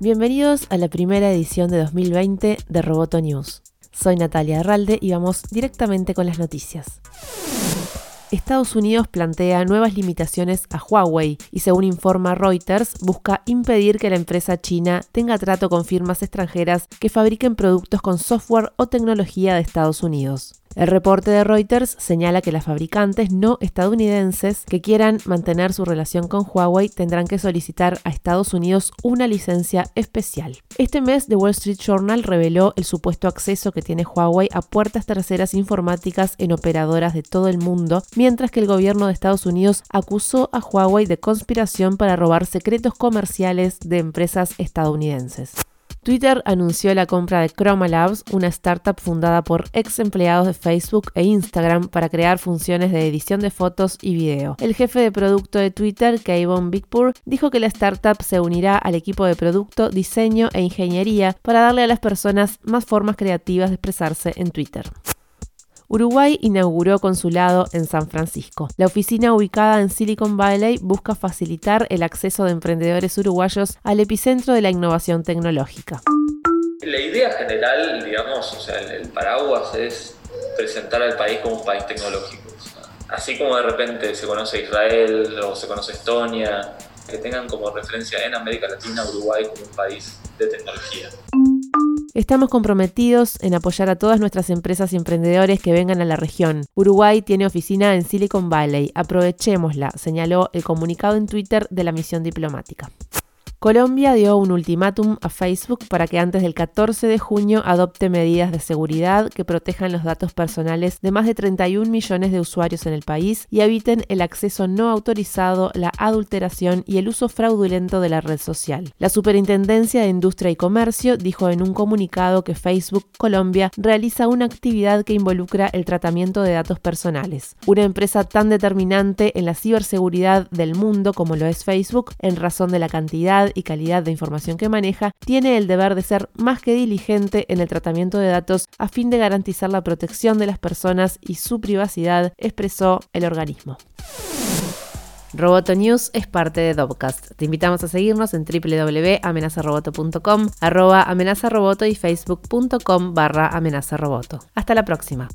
Bienvenidos a la primera edición de 2020 de Roboto News. Soy Natalia Arralde y vamos directamente con las noticias. Estados Unidos plantea nuevas limitaciones a Huawei y según informa Reuters, busca impedir que la empresa china tenga trato con firmas extranjeras que fabriquen productos con software o tecnología de Estados Unidos. El reporte de Reuters señala que las fabricantes no estadounidenses que quieran mantener su relación con Huawei tendrán que solicitar a Estados Unidos una licencia especial. Este mes, The Wall Street Journal reveló el supuesto acceso que tiene Huawei a puertas terceras informáticas en operadoras de todo el mundo, mientras que el gobierno de Estados Unidos acusó a Huawei de conspiración para robar secretos comerciales de empresas estadounidenses. Twitter anunció la compra de Chroma Labs, una startup fundada por ex empleados de Facebook e Instagram para crear funciones de edición de fotos y video. El jefe de producto de Twitter, Kayvon Bigpur, dijo que la startup se unirá al equipo de producto, diseño e ingeniería para darle a las personas más formas creativas de expresarse en Twitter. Uruguay inauguró consulado en San Francisco. La oficina ubicada en Silicon Valley busca facilitar el acceso de emprendedores uruguayos al epicentro de la innovación tecnológica. La idea general, digamos, o sea, el paraguas es presentar al país como un país tecnológico. así como de repente se conoce Israel o se conoce Estonia, que tengan como referencia en América Latina Uruguay como un país de tecnología. Estamos comprometidos en apoyar a todas nuestras empresas y emprendedores que vengan a la región. Uruguay tiene oficina en Silicon Valley. Aprovechémosla, señaló el comunicado en Twitter de la misión diplomática. Colombia dio un ultimátum a Facebook para que antes del 14 de junio adopte medidas de seguridad que protejan los datos personales de más de 31 millones de usuarios en el país y eviten el acceso no autorizado, la adulteración y el uso fraudulento de la red social. La Superintendencia de Industria y Comercio dijo en un comunicado que Facebook Colombia realiza una actividad que involucra el tratamiento de datos personales. Una empresa tan determinante en la ciberseguridad del mundo como lo es Facebook, en razón de la cantidad y calidad de información que maneja, tiene el deber de ser más que diligente en el tratamiento de datos a fin de garantizar la protección de las personas y su privacidad, expresó el organismo. Roboto News es parte de Dobcast. Te invitamos a seguirnos en www.amenazaroboto.com, arroba amenazaroboto y facebook.com barra amenazaroboto. Hasta la próxima.